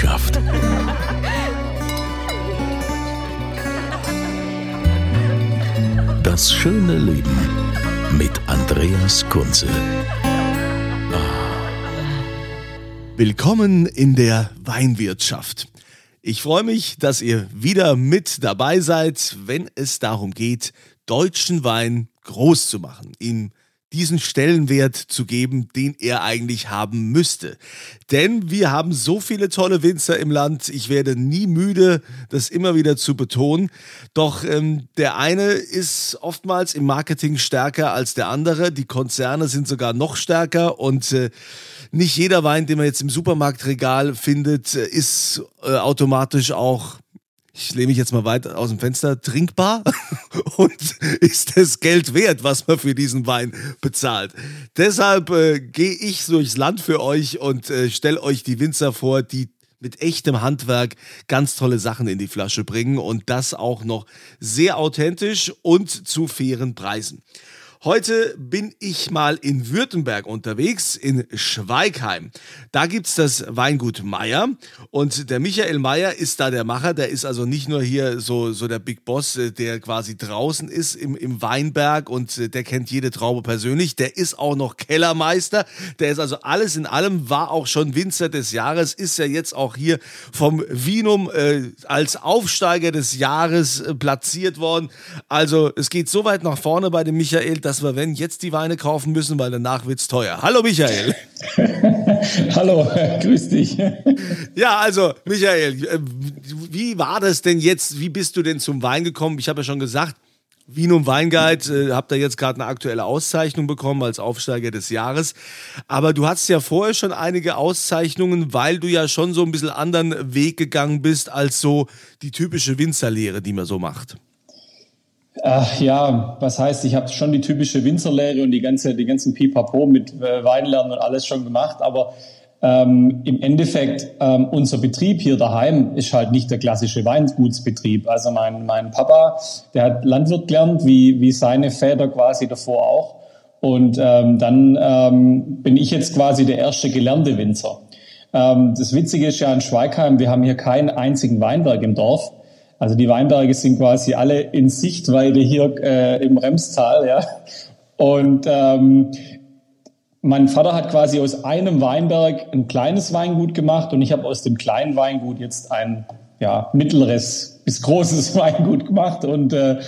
Weinwirtschaft. Das schöne Leben mit Andreas Kunze. Willkommen in der Weinwirtschaft. Ich freue mich, dass ihr wieder mit dabei seid, wenn es darum geht, deutschen Wein groß zu machen, ihm diesen Stellenwert zu geben, den er eigentlich haben müsste. Denn wir haben so viele tolle Winzer im Land, ich werde nie müde, das immer wieder zu betonen. Doch ähm, der eine ist oftmals im Marketing stärker als der andere, die Konzerne sind sogar noch stärker und äh, nicht jeder Wein, den man jetzt im Supermarktregal findet, äh, ist äh, automatisch auch ich lehne mich jetzt mal weit aus dem Fenster, trinkbar und ist das Geld wert, was man für diesen Wein bezahlt. Deshalb äh, gehe ich durchs Land für euch und äh, stelle euch die Winzer vor, die mit echtem Handwerk ganz tolle Sachen in die Flasche bringen und das auch noch sehr authentisch und zu fairen Preisen. Heute bin ich mal in Württemberg unterwegs, in Schweigheim. Da gibt's das Weingut Meier und der Michael Meier ist da der Macher. Der ist also nicht nur hier so, so der Big Boss, äh, der quasi draußen ist im, im Weinberg und äh, der kennt jede Traube persönlich. Der ist auch noch Kellermeister. Der ist also alles in allem, war auch schon Winzer des Jahres, ist ja jetzt auch hier vom Vinum äh, als Aufsteiger des Jahres äh, platziert worden. Also es geht so weit nach vorne bei dem Michael, dass wir, wenn, jetzt die Weine kaufen müssen, weil danach wird's teuer. Hallo Michael. Hallo, grüß dich. Ja, also Michael, äh, wie war das denn jetzt? Wie bist du denn zum Wein gekommen? Ich habe ja schon gesagt, Vinum Weinguide, äh, habt ihr jetzt gerade eine aktuelle Auszeichnung bekommen als Aufsteiger des Jahres. Aber du hattest ja vorher schon einige Auszeichnungen, weil du ja schon so ein bisschen anderen Weg gegangen bist als so die typische Winzerlehre, die man so macht. Ach, ja, was heißt, ich habe schon die typische Winzerlehre und die ganze, die ganzen Pipapo mit äh, Weinlernen und alles schon gemacht, aber ähm, im Endeffekt ähm, unser Betrieb hier daheim ist halt nicht der klassische Weingutsbetrieb. Also mein, mein Papa, der hat Landwirt gelernt, wie, wie seine Väter quasi davor auch. Und ähm, dann ähm, bin ich jetzt quasi der erste gelernte Winzer. Ähm, das Witzige ist ja in Schweigheim, wir haben hier keinen einzigen Weinberg im Dorf. Also die Weinberge sind quasi alle in Sichtweite hier äh, im Remstal, ja. Und ähm, mein Vater hat quasi aus einem Weinberg ein kleines Weingut gemacht und ich habe aus dem kleinen Weingut jetzt ein ja, mittleres bis großes Weingut gemacht und äh,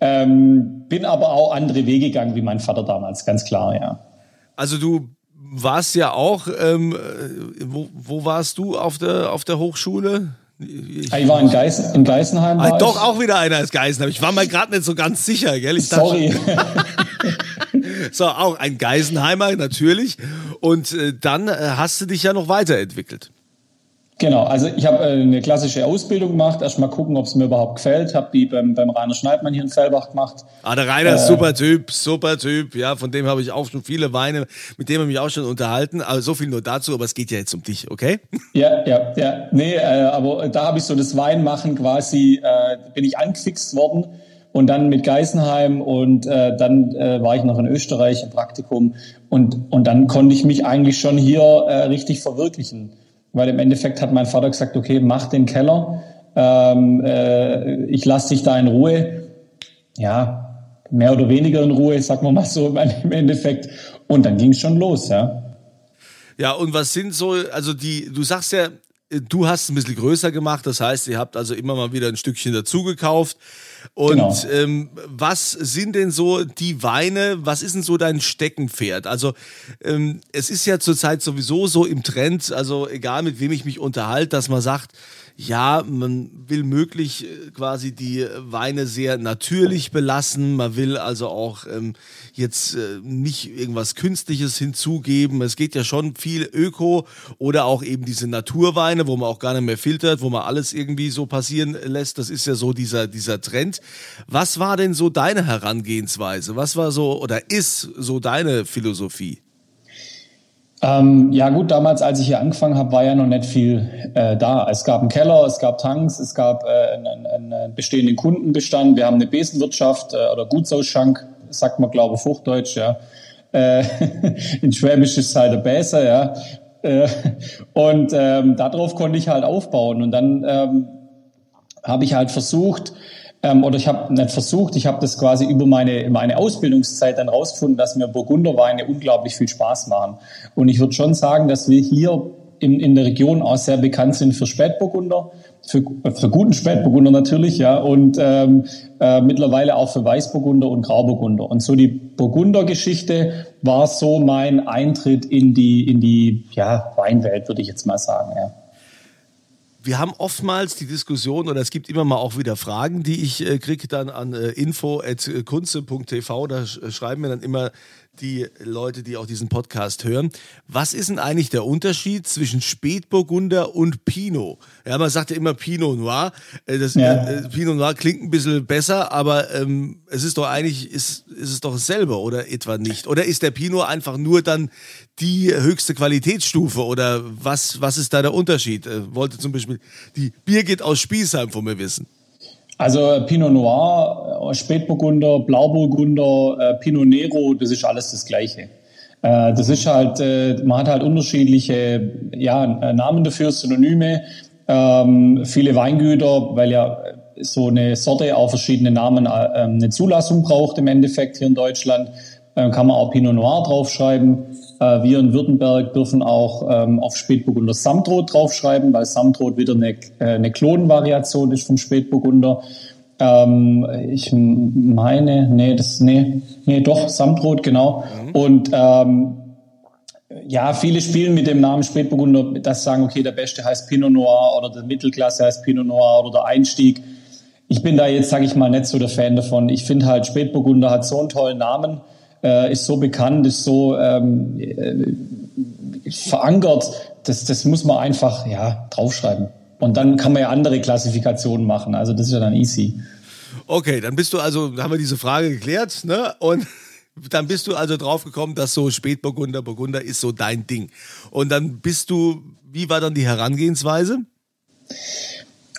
ähm, bin aber auch andere Wege gegangen wie mein Vater damals, ganz klar, ja. Also du warst ja auch, ähm, äh, wo, wo warst du auf der, auf der Hochschule? Ich, ich war in, Geisen, in Geisenheim. Ah, doch, auch wieder einer ist Geisenheim. Ich war mir gerade nicht so ganz sicher, gell? Ich Sorry. so, auch ein Geisenheimer, natürlich. Und äh, dann äh, hast du dich ja noch weiterentwickelt. Genau, also ich habe äh, eine klassische Ausbildung gemacht, erst mal gucken, ob es mir überhaupt gefällt, habe die beim, beim Rainer Schneidmann hier in Fellbach gemacht. Ah, der Rainer ist äh, super Typ, super Typ, ja, von dem habe ich auch schon viele Weine, mit dem habe ich mich auch schon unterhalten, aber so viel nur dazu, aber es geht ja jetzt um dich, okay? Ja, ja, ja, nee, äh, aber da habe ich so das Weinmachen quasi, äh, bin ich angefixt worden. Und dann mit Geisenheim und äh, dann äh, war ich noch in Österreich im Praktikum. Und, und dann konnte ich mich eigentlich schon hier äh, richtig verwirklichen weil im Endeffekt hat mein Vater gesagt, okay, mach den Keller, ähm, äh, ich lasse dich da in Ruhe. Ja, mehr oder weniger in Ruhe, sagen wir mal so im Endeffekt. Und dann ging es schon los, ja. Ja, und was sind so, also die, du sagst ja, du hast es ein bisschen größer gemacht, das heißt, ihr habt also immer mal wieder ein Stückchen dazugekauft. Und genau. ähm, was sind denn so die Weine, was ist denn so dein Steckenpferd? Also ähm, es ist ja zurzeit sowieso so im Trend, also egal mit wem ich mich unterhalte, dass man sagt, ja, man will möglich äh, quasi die Weine sehr natürlich belassen. Man will also auch ähm, jetzt äh, nicht irgendwas Künstliches hinzugeben. Es geht ja schon viel Öko oder auch eben diese Naturweine, wo man auch gar nicht mehr filtert, wo man alles irgendwie so passieren lässt. Das ist ja so dieser, dieser Trend. Was war denn so deine Herangehensweise? Was war so oder ist so deine Philosophie? Ähm, ja gut, damals, als ich hier angefangen habe, war ja noch nicht viel äh, da. Es gab einen Keller, es gab Tanks, es gab äh, einen, einen, bestehenden Kundenbestand. Wir haben eine Besenwirtschaft äh, oder Gutsausschank, sagt man, glaube ich, Hochdeutsch, ja. Äh, in Schwäbisch ist es halt der Bäser, ja. Äh, und ähm, darauf konnte ich halt aufbauen. Und dann ähm, habe ich halt versucht, ähm, oder ich habe nicht versucht, ich habe das quasi über meine, meine Ausbildungszeit dann rausgefunden, dass mir Burgunderweine unglaublich viel Spaß machen. Und ich würde schon sagen, dass wir hier in, in der Region auch sehr bekannt sind für Spätburgunder, für, für guten Spätburgunder natürlich, ja, und ähm, äh, mittlerweile auch für Weißburgunder und Grauburgunder. Und so die Burgundergeschichte war so mein Eintritt in die, in die ja, Weinwelt, würde ich jetzt mal sagen, ja wir haben oftmals die Diskussion oder es gibt immer mal auch wieder Fragen, die ich äh, kriege dann an äh, info.kunze.tv. Da sch schreiben mir dann immer die Leute, die auch diesen Podcast hören. Was ist denn eigentlich der Unterschied zwischen Spätburgunder und Pinot? Ja, man sagt ja immer Pinot Noir. Äh, das, ja. äh, Pinot Noir klingt ein bisschen besser, aber ähm, es ist doch eigentlich, ist, ist es doch dasselbe oder etwa nicht? Oder ist der Pinot einfach nur dann die höchste Qualitätsstufe oder was, was ist da der Unterschied? Äh, wollte zum Beispiel die Birgit aus Spießheim von mir wissen. Also Pinot Noir, äh, Spätburgunder, Blauburgunder, äh, Pinot Nero, das ist alles das Gleiche. Äh, das ist halt, man hat halt unterschiedliche ja, Namen dafür, Synonyme. Ähm, viele Weingüter, weil ja so eine Sorte auch verschiedene Namen eine Zulassung braucht im Endeffekt hier in Deutschland, kann man auch Pinot Noir draufschreiben. Äh, wir in Württemberg dürfen auch ähm, auf Spätburgunder Samtrot draufschreiben, weil Samtrot wieder eine, äh, eine Klonvariation ist vom Spätburgunder. Ähm, ich meine, nee, das, nee, nee, doch, Samtrot, genau. Mhm. Und ähm, ja, viele spielen mit dem Namen Spätburgunder, das sagen, okay, der Beste heißt Pinot Noir oder der Mittelklasse heißt Pinot Noir oder der Einstieg. Ich bin da jetzt, sage ich mal, nicht so der Fan davon. Ich finde halt, Spätburgunder hat so einen tollen Namen äh, ist so bekannt, ist so ähm, äh, verankert, das, das muss man einfach ja, draufschreiben. Und dann kann man ja andere Klassifikationen machen. Also das ist ja dann easy. Okay, dann bist du also, haben wir diese Frage geklärt, ne? Und dann bist du also draufgekommen, dass so Spätburgunder, Burgunder ist so dein Ding. Und dann bist du, wie war dann die Herangehensweise?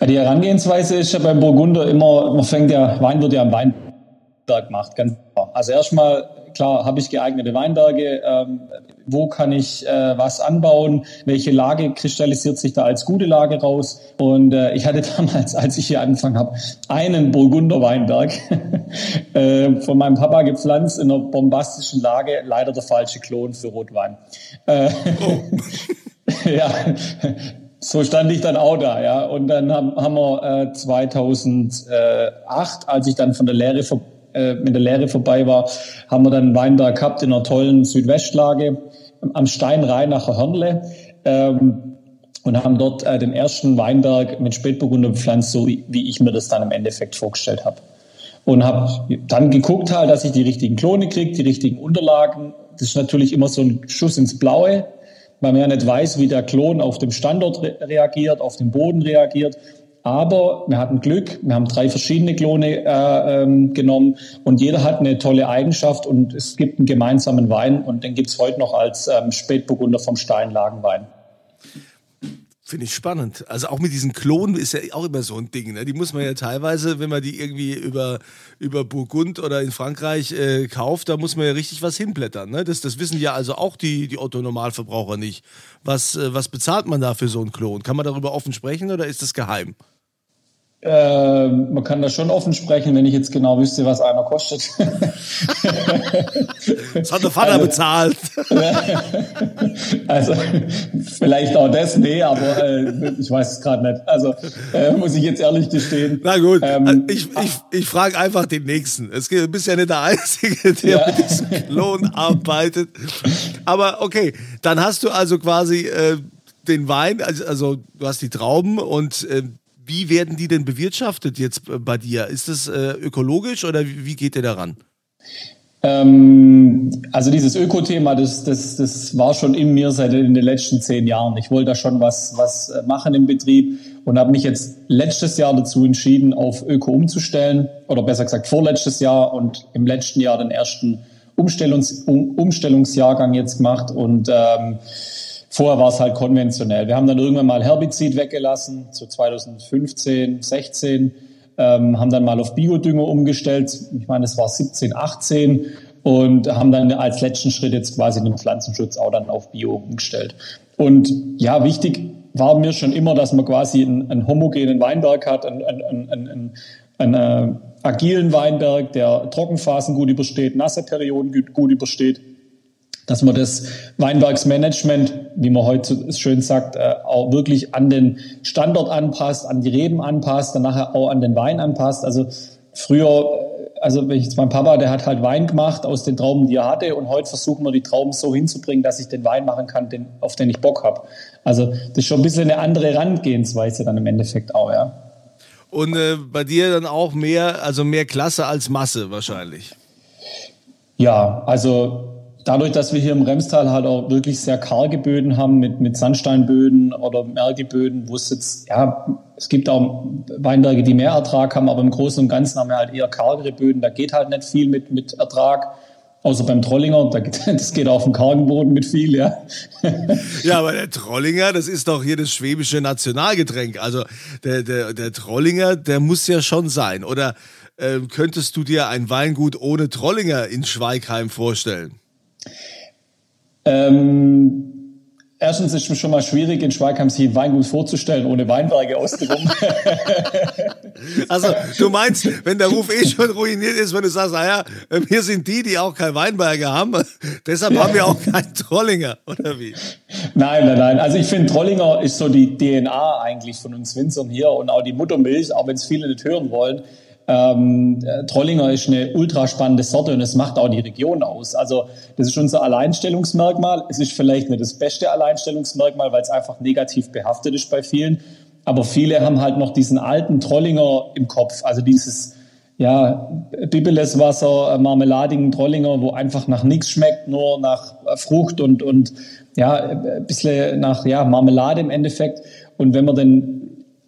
Die Herangehensweise ist ja beim Burgunder immer, man fängt ja, Wein wird ja am Weinberg gemacht, ganz klar. Also erstmal klar, habe ich geeignete Weinberge, ähm, wo kann ich äh, was anbauen, welche Lage kristallisiert sich da als gute Lage raus. Und äh, ich hatte damals, als ich hier angefangen habe, einen Burgunder Weinberg äh, von meinem Papa gepflanzt in einer bombastischen Lage, leider der falsche Klon für Rotwein. Äh, oh. ja, so stand ich dann auch da, ja. Und dann haben, haben wir äh, 2008, als ich dann von der Lehre ver äh, mit der Lehre vorbei war, haben wir dann einen Weinberg gehabt in einer tollen Südwestlage am Steinrheinacher Hörnle. Ähm, und haben dort äh, den ersten Weinberg mit Spätburgunder bepflanzt, so wie, wie ich mir das dann im Endeffekt vorgestellt habe. Und habe dann geguckt halt, dass ich die richtigen Klone kriege, die richtigen Unterlagen. Das ist natürlich immer so ein Schuss ins Blaue, weil man ja nicht weiß, wie der Klon auf dem Standort re reagiert, auf den Boden reagiert. Aber wir hatten Glück, wir haben drei verschiedene Klone äh, ähm, genommen und jeder hat eine tolle Eigenschaft und es gibt einen gemeinsamen Wein und den gibt es heute noch als ähm, Spätburgunder vom Steinlagenwein. Finde ich spannend. Also auch mit diesen Klonen ist ja auch immer so ein Ding. Ne? Die muss man ja teilweise, wenn man die irgendwie über, über Burgund oder in Frankreich äh, kauft, da muss man ja richtig was hinblättern. Ne? Das, das wissen ja also auch die, die Otto-Normalverbraucher nicht. Was, äh, was bezahlt man da für so einen Klon? Kann man darüber offen sprechen oder ist das geheim? Äh, man kann da schon offen sprechen, wenn ich jetzt genau wüsste, was einer kostet. das hat der Vater also, bezahlt. also vielleicht auch das, nee, aber äh, ich weiß es gerade nicht. Also äh, muss ich jetzt ehrlich gestehen. Na gut, ähm, ich, ich, ich frage einfach den Nächsten. Es du bist ja nicht der Einzige, der ja. mit diesem Klon arbeitet. Aber okay, dann hast du also quasi... Äh, den Wein, also, also du hast die Trauben und äh, wie werden die denn bewirtschaftet jetzt bei dir? Ist das äh, ökologisch oder wie, wie geht ihr daran? Ähm, also dieses Öko-Thema, das, das, das war schon in mir seit in den letzten zehn Jahren. Ich wollte da schon was, was äh, machen im Betrieb und habe mich jetzt letztes Jahr dazu entschieden, auf Öko umzustellen oder besser gesagt vorletztes Jahr und im letzten Jahr den ersten Umstellungs, um, Umstellungsjahrgang jetzt gemacht und ähm, Vorher war es halt konventionell. Wir haben dann irgendwann mal Herbizid weggelassen, so 2015, 16, ähm, haben dann mal auf Biodünger umgestellt. Ich meine, es war 17, 18 und haben dann als letzten Schritt jetzt quasi den Pflanzenschutz auch dann auf Bio umgestellt. Und ja, wichtig war mir schon immer, dass man quasi einen, einen homogenen Weinberg hat, einen, einen, einen, einen äh, agilen Weinberg, der Trockenphasen gut übersteht, nasse Perioden gut übersteht dass man das Weinbergsmanagement, wie man heute schön sagt, äh, auch wirklich an den Standort anpasst, an die Reben anpasst, dann nachher auch an den Wein anpasst. Also früher, äh, also wenn ich jetzt mein Papa, der hat halt Wein gemacht aus den Trauben, die er hatte, und heute versuchen wir die Trauben so hinzubringen, dass ich den Wein machen kann, den, auf den ich Bock habe. Also das ist schon ein bisschen eine andere Herangehensweise dann im Endeffekt auch, ja. Und äh, bei dir dann auch mehr, also mehr Klasse als Masse wahrscheinlich. Ja, also dadurch, dass wir hier im Remstal halt auch wirklich sehr karge Böden haben mit, mit Sandsteinböden oder Mergeböden, wo es jetzt, ja, es gibt auch Weinberge, die mehr Ertrag haben, aber im Großen und Ganzen haben wir halt eher kargere Böden. Da geht halt nicht viel mit, mit Ertrag. Außer beim Trollinger, das geht auf dem kargen Boden mit viel, ja. Ja, aber der Trollinger, das ist doch hier das schwäbische Nationalgetränk. Also der, der, der Trollinger, der muss ja schon sein. Oder äh, könntest du dir ein Weingut ohne Trollinger in Schweigheim vorstellen? Ähm, erstens ist es schon mal schwierig, in Schweigheim sich ein Weingut vorzustellen, ohne Weinberge außenrum. also, du meinst, wenn der Ruf eh schon ruiniert ist, wenn du sagst, naja, wir sind die, die auch kein Weinberge haben, deshalb haben wir auch keinen Trollinger, oder wie? Nein, nein, nein. Also ich finde, Trollinger ist so die DNA eigentlich von uns Winzern hier und auch die Muttermilch, auch wenn es viele nicht hören wollen. Ähm, Trollinger ist eine ultra spannende Sorte und es macht auch die Region aus. Also das ist unser Alleinstellungsmerkmal. Es ist vielleicht nicht das beste Alleinstellungsmerkmal, weil es einfach negativ behaftet ist bei vielen. Aber viele haben halt noch diesen alten Trollinger im Kopf. Also dieses ja, Bibeles Wasser, marmeladigen Trollinger, wo einfach nach nichts schmeckt, nur nach Frucht und, und ja, ein bisschen nach ja, Marmelade im Endeffekt. Und wenn man dann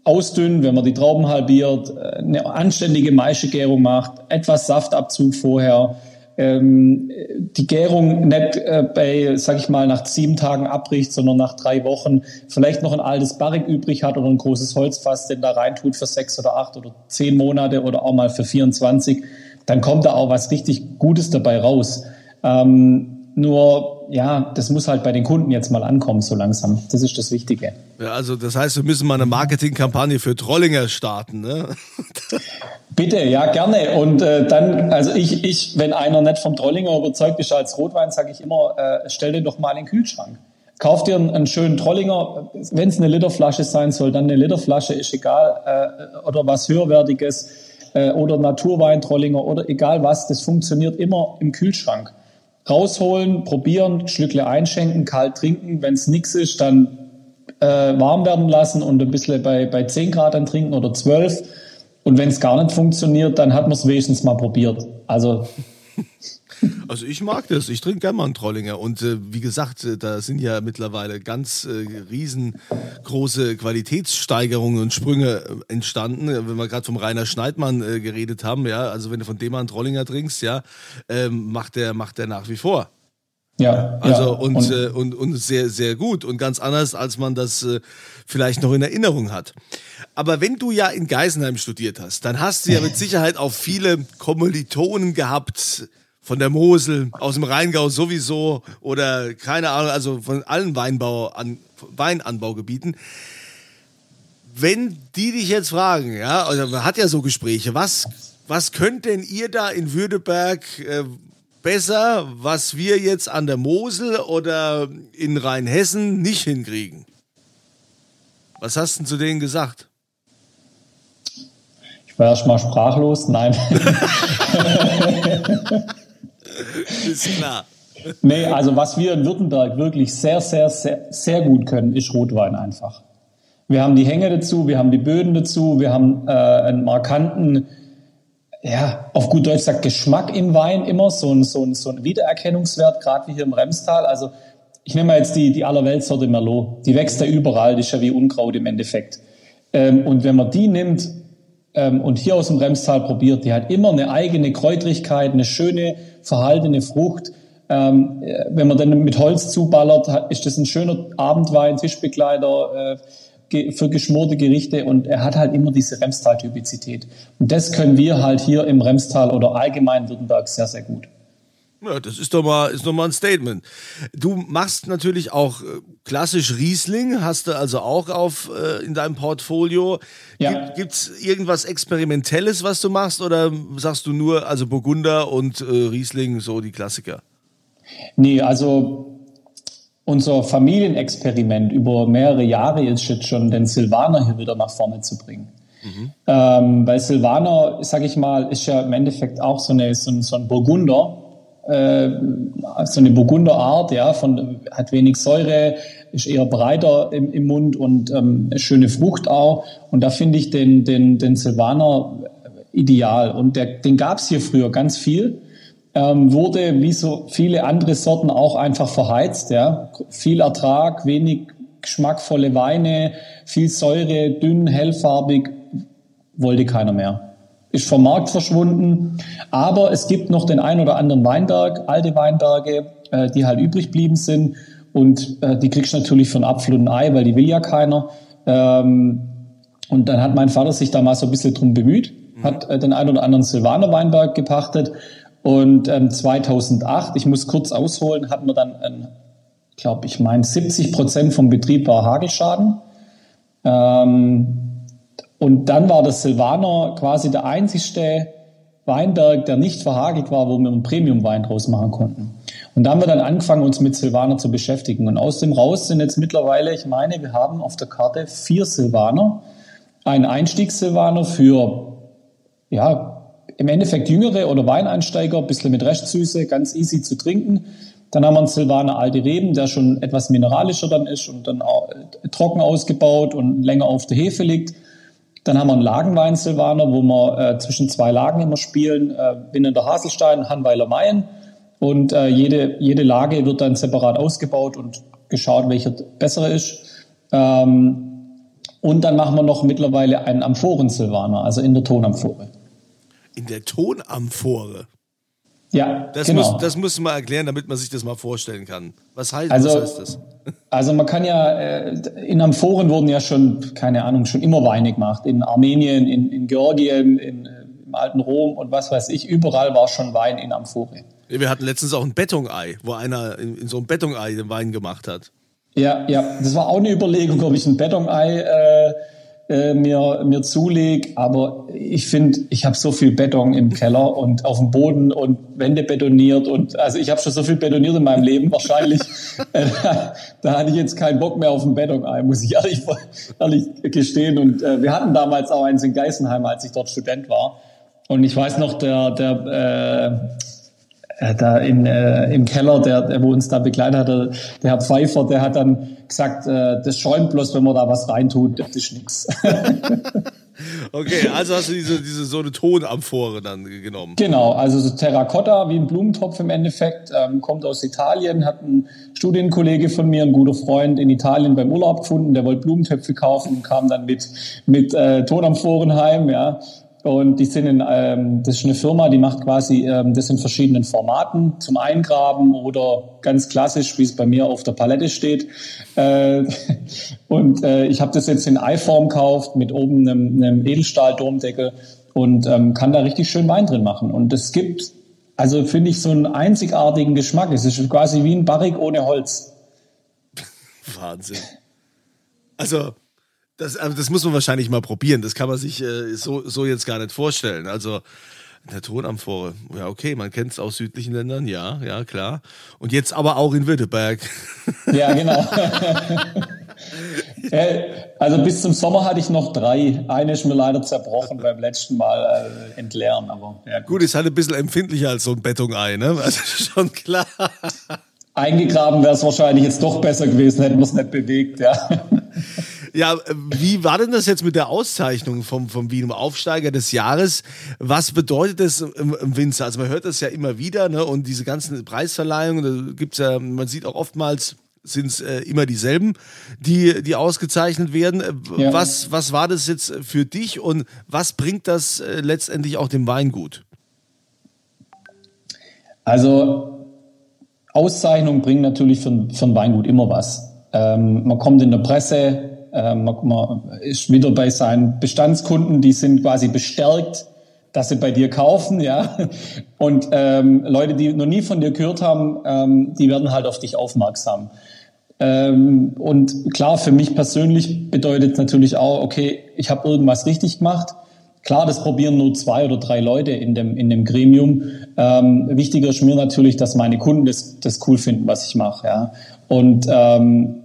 ausdünnen, wenn man die Trauben halbiert, äh, eine anständige Maischegärung macht, etwas Saftabzug vorher, ähm, die Gärung nicht äh, bei, sag ich mal, nach sieben Tagen abbricht, sondern nach drei Wochen vielleicht noch ein altes Barrik übrig hat oder ein großes Holzfass, den da reintut für sechs oder acht oder zehn Monate oder auch mal für 24, dann kommt da auch was richtig Gutes dabei raus. Ähm, nur, ja, das muss halt bei den Kunden jetzt mal ankommen, so langsam. Das ist das Wichtige. Ja, also das heißt, wir müssen mal eine Marketingkampagne für Trollinger starten, ne? Bitte, ja, gerne. Und äh, dann, also ich, ich, wenn einer nicht vom Trollinger überzeugt ist als Rotwein, sage ich immer, äh, stell den doch mal in den Kühlschrank. Kauf dir einen, einen schönen Trollinger, wenn es eine Literflasche sein soll, dann eine Literflasche, ist egal, äh, oder was höherwertiges, äh, oder Naturwein Trollinger oder egal was, das funktioniert immer im Kühlschrank rausholen, probieren, Schlückle einschenken, kalt trinken. Wenn es nichts ist, dann äh, warm werden lassen und ein bisschen bei, bei 10 Grad dann trinken oder 12. Und wenn es gar nicht funktioniert, dann hat man es wenigstens mal probiert. Also also ich mag das, ich trinke gerne mal einen Trollinger. Und äh, wie gesagt, äh, da sind ja mittlerweile ganz äh, riesengroße Qualitätssteigerungen und Sprünge äh, entstanden. Wenn wir gerade vom Rainer Schneidmann äh, geredet haben, ja, also wenn du von dem mal einen Trollinger trinkst, ja, ähm, macht der macht der nach wie vor. Ja, also ja. Und, und, äh, und, und sehr, sehr gut und ganz anders, als man das äh, vielleicht noch in Erinnerung hat. Aber wenn du ja in Geisenheim studiert hast, dann hast du ja mit Sicherheit auch viele Kommilitonen gehabt, von der Mosel, aus dem Rheingau sowieso oder keine Ahnung, also von allen Weinbau an, Weinanbaugebieten. Wenn die dich jetzt fragen, ja, also man hat ja so Gespräche, was, was könnt denn ihr da in Württemberg äh, besser, was wir jetzt an der Mosel oder in Rheinhessen nicht hinkriegen? Was hast du denn zu denen gesagt? Ich war erst mal sprachlos, nein. Ist klar. Nee, also was wir in Württemberg wirklich sehr, sehr, sehr, sehr gut können, ist Rotwein einfach. Wir haben die Hänge dazu, wir haben die Böden dazu, wir haben äh, einen markanten, ja, auf gut Deutsch sagt Geschmack im Wein immer, so ein, so ein, so ein Wiedererkennungswert, gerade wie hier im Remstal. Also ich nehme mal jetzt die, die Allerweltsorte Merlot. Die wächst ja überall, die ist ja wie Unkraut im Endeffekt. Ähm, und wenn man die nimmt und hier aus dem Remstal probiert, die hat immer eine eigene Kräutrigkeit, eine schöne, verhaltene Frucht. Ähm, äh, wenn man dann mit Holz zuballert, ist das ein schöner Abendwein, Tischbegleiter äh, für geschmorte Gerichte und er hat halt immer diese Remstal-Typizität. Und das können wir halt hier im Remstal oder allgemein Württemberg sehr, sehr gut. Ja, das ist doch mal, ist doch mal ein Statement. Du machst natürlich auch äh, klassisch Riesling, hast du also auch auf äh, in deinem Portfolio. Ja. Gibt es irgendwas Experimentelles, was du machst, oder sagst du nur also Burgunder und äh, Riesling, so die Klassiker? Nee, also unser Familienexperiment über mehrere Jahre ist jetzt schon, den Silvaner hier wieder nach vorne zu bringen. Mhm. Ähm, weil Silvaner, sag ich mal, ist ja im Endeffekt auch so, eine, so, ein, so ein Burgunder, äh, so eine Burgunderart, ja, von, hat wenig Säure, ist eher breiter im, im Mund und ähm, schöne Frucht auch. Und da finde ich den, den, den Silvaner ideal. Und der, den gab es hier früher ganz viel. Ähm, wurde wie so viele andere Sorten auch einfach verheizt. Ja. Viel Ertrag, wenig geschmackvolle Weine, viel Säure, dünn, hellfarbig, wollte keiner mehr ist vom Markt verschwunden. Aber es gibt noch den ein oder anderen Weinberg, alte Weinberge, äh, die halt übrig blieben sind. Und äh, die kriegst du natürlich von Apfel und Ei, weil die will ja keiner. Ähm, und dann hat mein Vater sich da mal so ein bisschen drum bemüht, mhm. hat äh, den ein oder anderen Silvaner Weinberg gepachtet. Und ähm, 2008, ich muss kurz ausholen, hatten wir dann, ein, glaube ich, mein 70 Prozent vom Betrieb war Hagelschaden. Ähm, und dann war das Silvaner quasi der einzigste Weinberg, der nicht verhagelt war, wo wir einen Premium-Wein draus machen konnten. Und da haben wir dann angefangen, uns mit Silvaner zu beschäftigen. Und aus dem raus sind jetzt mittlerweile, ich meine, wir haben auf der Karte vier Silvaner. Ein Einstiegssilvaner für, ja, im Endeffekt jüngere oder Weineinsteiger, ein bisschen mit Restsüße, ganz easy zu trinken. Dann haben wir einen Silvaner Alte Reben, der schon etwas mineralischer dann ist und dann auch trocken ausgebaut und länger auf der Hefe liegt. Dann haben wir einen Lagenwein Silvaner, wo wir äh, zwischen zwei Lagen immer spielen, äh, Winnender Haselstein, Hanweiler Mayen. Und äh, jede, jede Lage wird dann separat ausgebaut und geschaut, welcher bessere ist. Ähm, und dann machen wir noch mittlerweile einen Amphoren-Silvaner, also in der Tonamphore. In der Tonamphore? Ja, das genau. Muss, das muss man erklären, damit man sich das mal vorstellen kann. Was heißt, also, was heißt das? Also man kann ja, äh, in Amphoren wurden ja schon, keine Ahnung, schon immer Weine gemacht. In Armenien, in, in Georgien, in, äh, im alten Rom und was weiß ich. Überall war schon Wein in Amphore. Wir hatten letztens auch ein Bettungei, wo einer in, in so einem Bettungei den Wein gemacht hat. Ja, ja, das war auch eine Überlegung, ob ich ein Bettungei äh, äh, mir, mir zulege. Aber ich finde, ich habe so viel Beton im Keller und auf dem Boden und Wände betoniert. Und also ich habe schon so viel betoniert in meinem Leben. Wahrscheinlich, äh, da hatte ich jetzt keinen Bock mehr auf ein Betonei, muss ich ehrlich, ehrlich gestehen. Und äh, wir hatten damals auch eins in Geisenheim, als ich dort Student war. Und ich weiß noch, der, der äh, äh, da in, äh, im Keller, der, der, wo uns da begleitet hat, der, der Herr Pfeiffer, der hat dann gesagt, äh, das schäumt bloß, wenn man da was reintut, das ist nix. okay, also hast du diese, diese so eine Tonamphore dann genommen. Genau, also so Terracotta wie ein Blumentopf im Endeffekt, ähm, kommt aus Italien, hat ein Studienkollege von mir, ein guter Freund in Italien beim Urlaub gefunden, der wollte Blumentöpfe kaufen und kam dann mit, mit äh, Tonamphoren heim, ja. Und die sind in, ähm, das ist eine Firma, die macht quasi ähm, das in verschiedenen Formaten zum Eingraben oder ganz klassisch, wie es bei mir auf der Palette steht. Äh, und äh, ich habe das jetzt in Eiform gekauft mit oben einem, einem Edelstahl-Domdeckel und ähm, kann da richtig schön Wein drin machen. Und es gibt, also finde ich, so einen einzigartigen Geschmack. Es ist quasi wie ein Barrik ohne Holz. Wahnsinn. Also das, das muss man wahrscheinlich mal probieren. Das kann man sich äh, so, so jetzt gar nicht vorstellen. Also der Tonamphore, ja okay, man kennt es aus südlichen Ländern, ja, ja klar. Und jetzt aber auch in Württemberg. Ja, genau. Äh, also bis zum Sommer hatte ich noch drei. Eine ist mir leider zerbrochen beim letzten Mal äh, entleeren. Aber, ja, gut. gut, ist halt ein bisschen empfindlicher als so ein Bettungei, ne? Also schon klar. Eingegraben wäre es wahrscheinlich jetzt doch besser gewesen, hätten wir es nicht bewegt, ja. Ja, wie war denn das jetzt mit der Auszeichnung vom, vom Wien Aufsteiger des Jahres? Was bedeutet das im, im Winzer? Also man hört das ja immer wieder, ne? Und diese ganzen Preisverleihungen, da gibt's ja, man sieht auch oftmals sind es äh, immer dieselben, die, die ausgezeichnet werden. Ja. Was, was war das jetzt für dich und was bringt das äh, letztendlich auch dem Weingut? Also Auszeichnungen bringen natürlich für, für ein Weingut immer was. Ähm, man kommt in der Presse, äh, man, ist wieder bei seinen Bestandskunden, die sind quasi bestärkt, dass sie bei dir kaufen, ja. Und ähm, Leute, die noch nie von dir gehört haben, ähm, die werden halt auf dich aufmerksam. Ähm, und klar, für mich persönlich bedeutet natürlich auch, okay, ich habe irgendwas richtig gemacht. Klar, das probieren nur zwei oder drei Leute in dem, in dem Gremium. Ähm, wichtiger ist mir natürlich, dass meine Kunden das, das cool finden, was ich mache. Ja. Und ähm,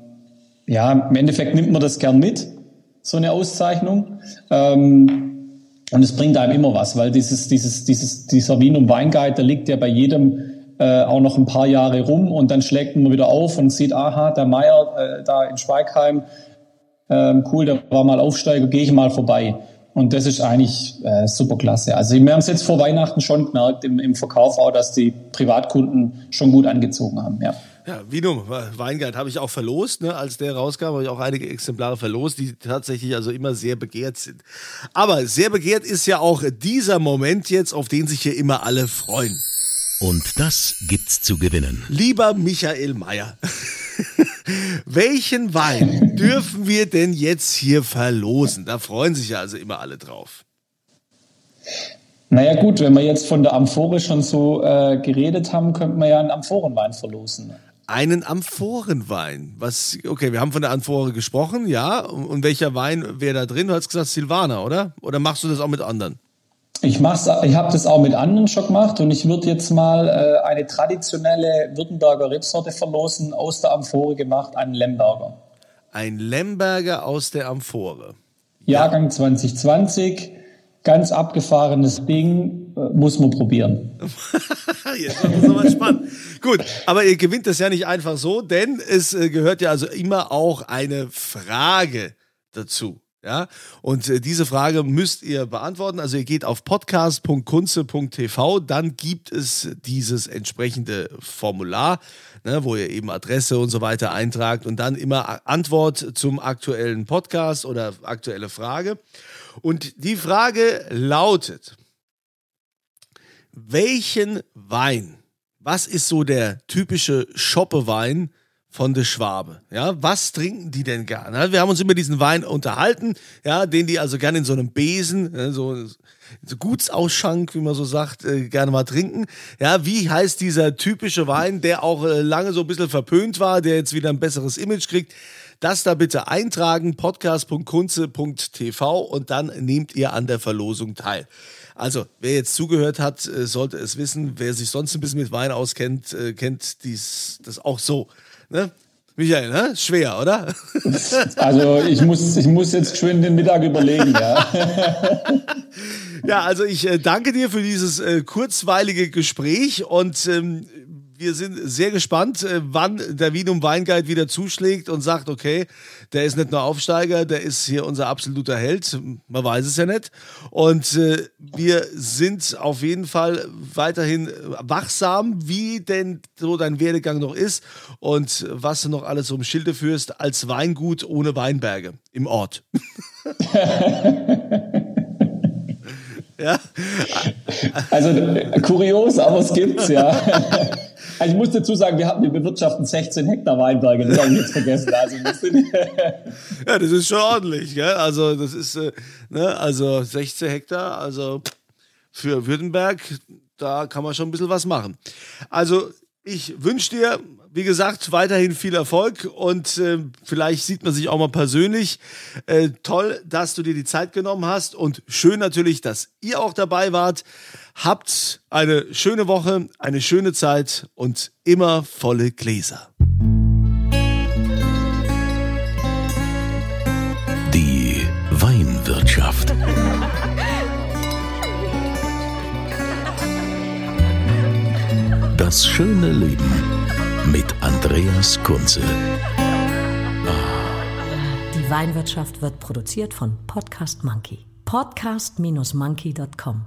ja, im Endeffekt nimmt man das gern mit, so eine Auszeichnung. Ähm, und es bringt einem immer was, weil dieses, dieses, dieses, dieser und Weinguide, der liegt ja bei jedem äh, auch noch ein paar Jahre rum und dann schlägt man wieder auf und sieht, aha, der Meier äh, da in Schweigheim, ähm, cool, der war mal Aufsteiger, gehe ich mal vorbei. Und das ist eigentlich äh, super klasse. Also wir haben es jetzt vor Weihnachten schon gemerkt im, im Verkauf auch, dass die Privatkunden schon gut angezogen haben. Ja. Ja, Vino, Weingart habe ich auch verlost, ne? als der rauskam, habe ich auch einige Exemplare verlost, die tatsächlich also immer sehr begehrt sind. Aber sehr begehrt ist ja auch dieser Moment jetzt, auf den sich hier immer alle freuen. Und das gibt's zu gewinnen. Lieber Michael Mayer, welchen Wein dürfen wir denn jetzt hier verlosen? Da freuen sich ja also immer alle drauf. Naja gut, wenn wir jetzt von der Amphore schon so äh, geredet haben, könnten wir ja einen Amphorenwein verlosen einen Amphorenwein. Was, okay, wir haben von der Amphore gesprochen, ja. Und welcher Wein wäre da drin? Du hast gesagt Silvaner, oder? Oder machst du das auch mit anderen? Ich mach's, ich habe das auch mit anderen schon gemacht und ich würde jetzt mal äh, eine traditionelle Württemberger Rebsorte verlosen, aus der Amphore gemacht, einen Lemberger. Ein Lemberger aus der Amphore. Jahrgang ja. 2020, ganz abgefahrenes Ding, äh, muss man probieren. Jetzt wird es aber spannend. Gut, aber ihr gewinnt das ja nicht einfach so, denn es äh, gehört ja also immer auch eine Frage dazu. Ja, und äh, diese Frage müsst ihr beantworten. Also ihr geht auf podcast.kunze.tv, dann gibt es dieses entsprechende Formular, ne, wo ihr eben Adresse und so weiter eintragt und dann immer Antwort zum aktuellen Podcast oder aktuelle Frage. Und die Frage lautet, welchen Wein, was ist so der typische Schoppewein von der Schwabe? Ja, was trinken die denn gerne? Wir haben uns über diesen Wein unterhalten, ja, den die also gerne in so einem Besen, so, so Gutsausschank, wie man so sagt, äh, gerne mal trinken. Ja, wie heißt dieser typische Wein, der auch äh, lange so ein bisschen verpönt war, der jetzt wieder ein besseres Image kriegt? Das da bitte eintragen, podcast.kunze.tv und dann nehmt ihr an der Verlosung teil. Also, wer jetzt zugehört hat, äh, sollte es wissen. Wer sich sonst ein bisschen mit Wein auskennt, äh, kennt dies, das auch so. Ne? Michael, ne? schwer, oder? Also ich muss, ich muss jetzt schön den Mittag überlegen, ja. Ja, also ich äh, danke dir für dieses äh, kurzweilige Gespräch und ähm, wir sind sehr gespannt, äh, wann der Wienum Weinguide wieder zuschlägt und sagt, okay, der ist nicht nur Aufsteiger, der ist hier unser absoluter Held. Man weiß es ja nicht. Und äh, wir sind auf jeden Fall weiterhin wachsam, wie denn so dein Werdegang noch ist und was du noch alles um Schilde führst als Weingut ohne Weinberge im Ort. ja. Also kurios, aber es gibt's ja. Also ich muss dazu sagen, wir hatten, wir bewirtschaften 16 Hektar Weinberge, das habe ich jetzt vergessen. Also ja, das ist schon ordentlich, gell? Also das ist, äh, ne, also 16 Hektar, also für Württemberg, da kann man schon ein bisschen was machen. Also ich wünsche dir, wie gesagt, weiterhin viel Erfolg und äh, vielleicht sieht man sich auch mal persönlich. Äh, toll, dass du dir die Zeit genommen hast und schön natürlich, dass ihr auch dabei wart. Habt eine schöne Woche, eine schöne Zeit und immer volle Gläser. Weinwirtschaft. Das schöne Leben mit Andreas Kunze. Die Weinwirtschaft wird produziert von Podcast Monkey. Podcast-monkey.com.